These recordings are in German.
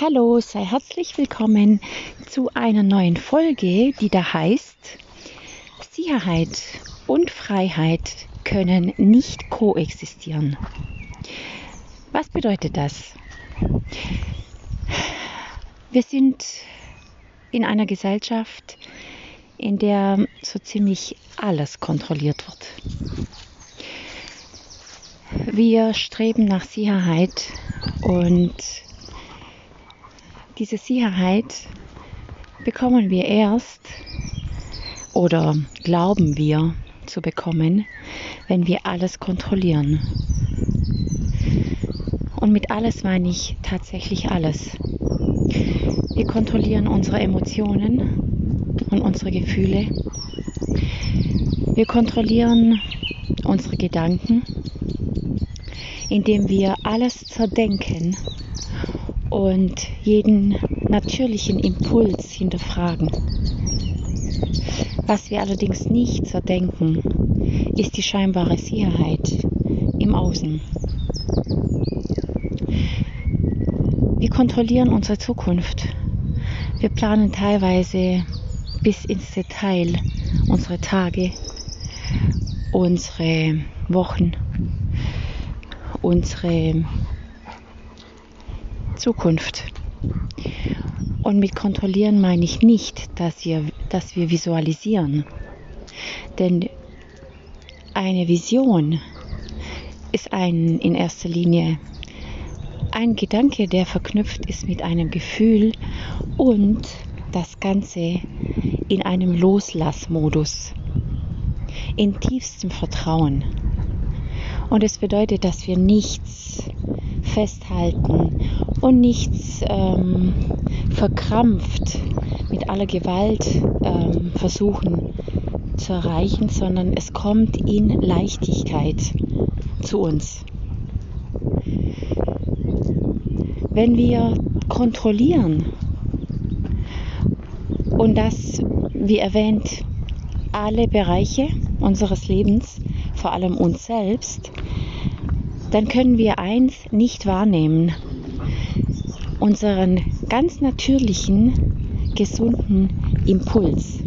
Hallo, sei herzlich willkommen zu einer neuen Folge, die da heißt Sicherheit und Freiheit können nicht koexistieren. Was bedeutet das? Wir sind in einer Gesellschaft, in der so ziemlich alles kontrolliert wird. Wir streben nach Sicherheit und diese Sicherheit bekommen wir erst oder glauben wir zu bekommen, wenn wir alles kontrollieren. Und mit alles meine ich tatsächlich alles. Wir kontrollieren unsere Emotionen und unsere Gefühle. Wir kontrollieren unsere Gedanken, indem wir alles zerdenken und jeden natürlichen Impuls hinterfragen. Was wir allerdings nicht zerdenken, ist die scheinbare Sicherheit im Außen. Wir kontrollieren unsere Zukunft. Wir planen teilweise bis ins Detail unsere Tage, unsere Wochen, unsere Zukunft. Und mit kontrollieren meine ich nicht, dass wir, dass wir visualisieren. Denn eine Vision ist ein, in erster Linie ein Gedanke, der verknüpft ist mit einem Gefühl und das Ganze in einem Loslassmodus, in tiefstem Vertrauen. Und es bedeutet, dass wir nichts festhalten und nichts ähm, verkrampft mit aller Gewalt ähm, versuchen zu erreichen, sondern es kommt in Leichtigkeit zu uns. Wenn wir kontrollieren und das, wie erwähnt, alle Bereiche unseres Lebens, vor allem uns selbst, dann können wir eins nicht wahrnehmen. Unseren ganz natürlichen, gesunden Impuls.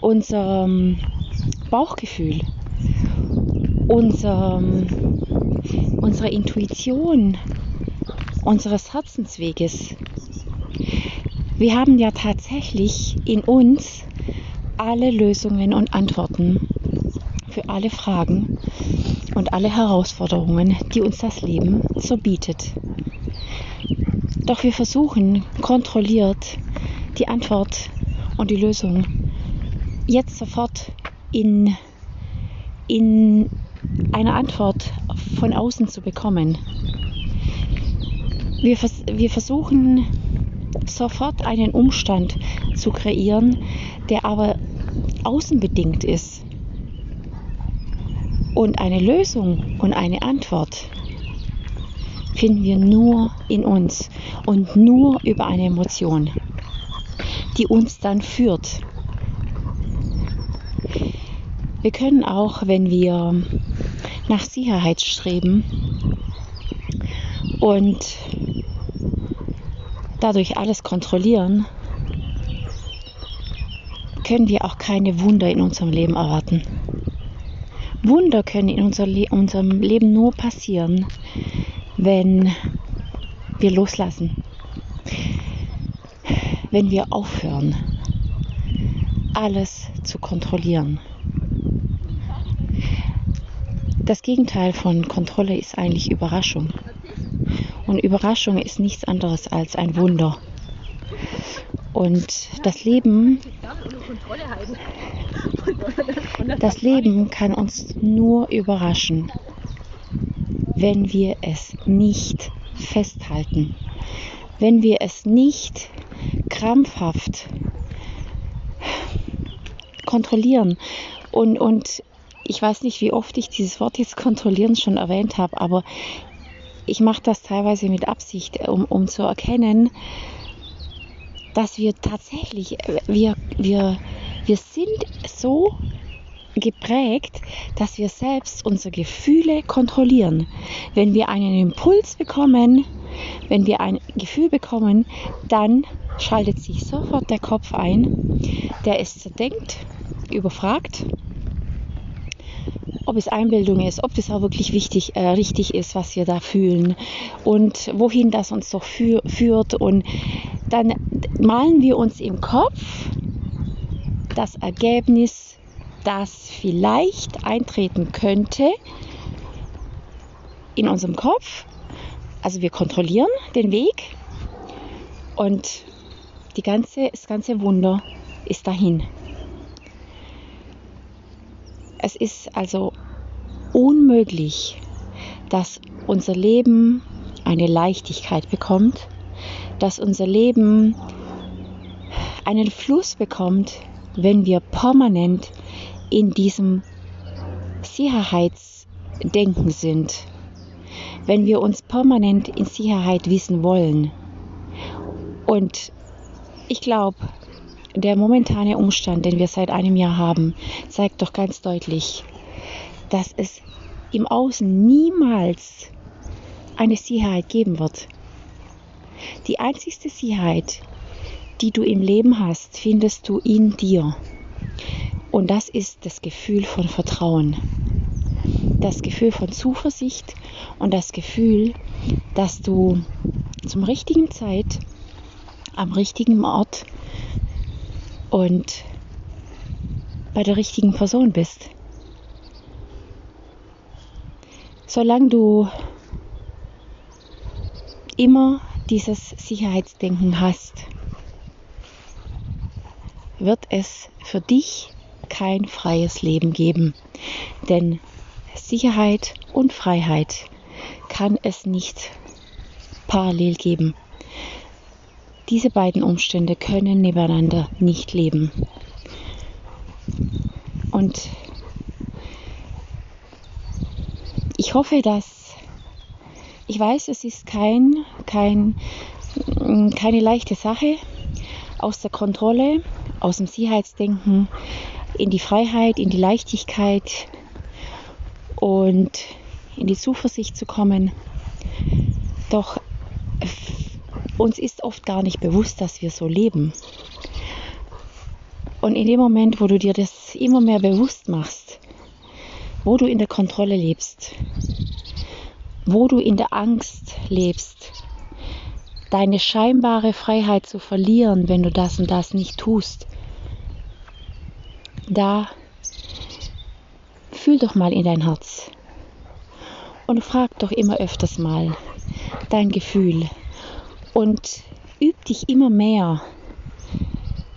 Unser Bauchgefühl, unser, unsere Intuition unseres Herzensweges. Wir haben ja tatsächlich in uns alle Lösungen und Antworten für alle Fragen und alle Herausforderungen, die uns das Leben so bietet. Doch wir versuchen kontrolliert die Antwort und die Lösung jetzt sofort in, in eine Antwort von außen zu bekommen. Wir, vers wir versuchen sofort einen Umstand zu kreieren, der aber außenbedingt ist. Und eine Lösung und eine Antwort finden wir nur in uns und nur über eine Emotion, die uns dann führt. Wir können auch, wenn wir nach Sicherheit streben und dadurch alles kontrollieren, können wir auch keine Wunder in unserem Leben erwarten. Wunder können in unser Le unserem Leben nur passieren, wenn wir loslassen, wenn wir aufhören, alles zu kontrollieren. Das Gegenteil von Kontrolle ist eigentlich Überraschung. Und Überraschung ist nichts anderes als ein Wunder. Und das Leben das Leben kann uns nur überraschen, wenn wir es nicht festhalten, wenn wir es nicht krampfhaft kontrollieren. Und, und ich weiß nicht, wie oft ich dieses Wort jetzt kontrollieren schon erwähnt habe, aber ich mache das teilweise mit Absicht, um, um zu erkennen, dass wir tatsächlich, wir, wir, wir sind so geprägt, dass wir selbst unsere Gefühle kontrollieren. Wenn wir einen Impuls bekommen, wenn wir ein Gefühl bekommen, dann schaltet sich sofort der Kopf ein, der es zerdenkt, überfragt, ob es Einbildung ist, ob das auch wirklich wichtig, äh, richtig ist, was wir da fühlen und wohin das uns doch führt. Und dann malen wir uns im Kopf das Ergebnis, das vielleicht eintreten könnte in unserem Kopf. Also wir kontrollieren den Weg und die ganze, das ganze Wunder ist dahin. Es ist also unmöglich, dass unser Leben eine Leichtigkeit bekommt, dass unser Leben einen Fluss bekommt, wenn wir permanent in diesem Sicherheitsdenken sind, wenn wir uns permanent in Sicherheit wissen wollen. Und ich glaube, der momentane Umstand, den wir seit einem Jahr haben, zeigt doch ganz deutlich, dass es im Außen niemals eine Sicherheit geben wird. Die einzigste Sicherheit, die du im Leben hast, findest du in dir. Und das ist das Gefühl von Vertrauen, das Gefühl von Zuversicht und das Gefühl, dass du zum richtigen Zeit am richtigen Ort und bei der richtigen Person bist. Solange du immer dieses Sicherheitsdenken hast, wird es für dich kein freies Leben geben. Denn Sicherheit und Freiheit kann es nicht parallel geben. Diese beiden Umstände können nebeneinander nicht leben. Und ich hoffe, dass ich weiß, es ist kein, kein, keine leichte Sache, aus der Kontrolle, aus dem Sicherheitsdenken in die Freiheit, in die Leichtigkeit und in die Zuversicht zu kommen. Doch uns ist oft gar nicht bewusst, dass wir so leben. Und in dem Moment, wo du dir das immer mehr bewusst machst, wo du in der Kontrolle lebst, wo du in der Angst lebst, deine scheinbare Freiheit zu verlieren, wenn du das und das nicht tust, da fühl doch mal in dein Herz und frag doch immer öfters mal dein Gefühl, und üb dich immer mehr,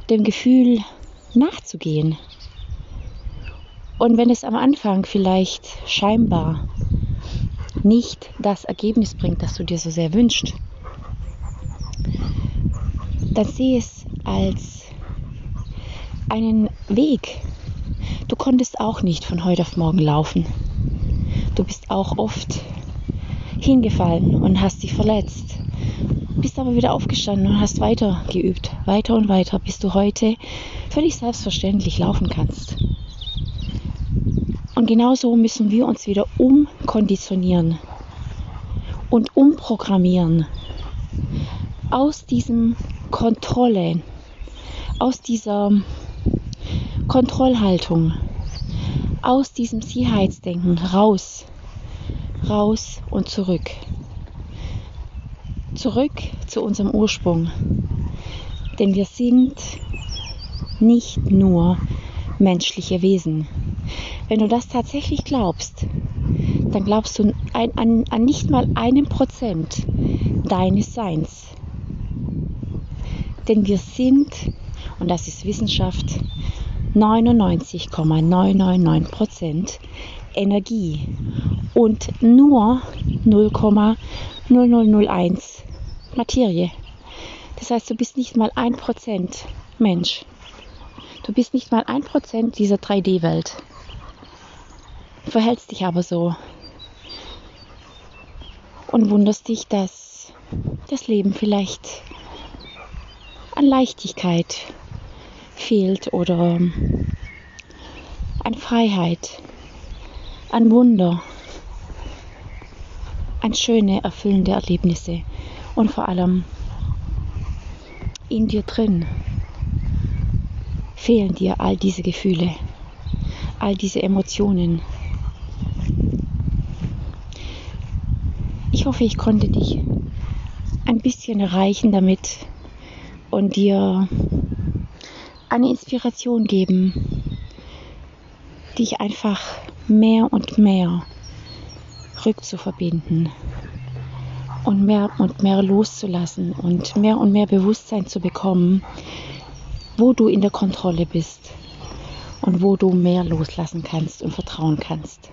dem Gefühl nachzugehen. Und wenn es am Anfang vielleicht scheinbar nicht das Ergebnis bringt, das du dir so sehr wünschst, dann sieh es als einen Weg. Du konntest auch nicht von heute auf morgen laufen. Du bist auch oft hingefallen und hast dich verletzt bist aber wieder aufgestanden und hast weiter geübt, weiter und weiter, bis du heute völlig selbstverständlich laufen kannst. Und genauso müssen wir uns wieder umkonditionieren und umprogrammieren aus diesem Kontrolle, aus dieser Kontrollhaltung, aus diesem Sicherheitsdenken raus, raus und zurück zurück zu unserem Ursprung. Denn wir sind nicht nur menschliche Wesen. Wenn du das tatsächlich glaubst, dann glaubst du an, an, an nicht mal einem Prozent deines Seins. Denn wir sind, und das ist Wissenschaft, 99,999 Prozent Energie und nur 0,0001 Materie. Das heißt, du bist nicht mal ein Prozent Mensch. Du bist nicht mal ein Prozent dieser 3D-Welt. Verhältst dich aber so und wunderst dich, dass das Leben vielleicht an Leichtigkeit fehlt oder an Freiheit, an Wunder, an schöne, erfüllende Erlebnisse und vor allem in dir drin fehlen dir all diese Gefühle, all diese Emotionen. Ich hoffe, ich konnte dich ein bisschen erreichen damit und dir eine Inspiration geben, dich einfach mehr und mehr rückzuverbinden und mehr und mehr loszulassen und mehr und mehr Bewusstsein zu bekommen, wo du in der Kontrolle bist und wo du mehr loslassen kannst und vertrauen kannst.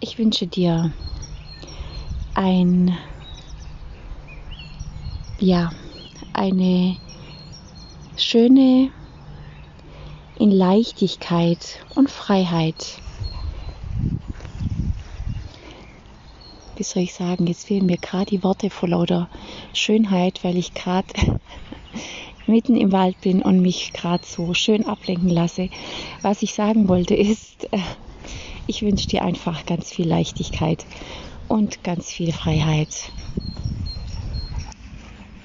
Ich wünsche dir ein ja, eine schöne in Leichtigkeit und Freiheit. Wie soll ich sagen, jetzt fehlen mir gerade die Worte vor lauter Schönheit, weil ich gerade mitten im Wald bin und mich gerade so schön ablenken lasse. Was ich sagen wollte ist, ich wünsche dir einfach ganz viel Leichtigkeit und ganz viel Freiheit.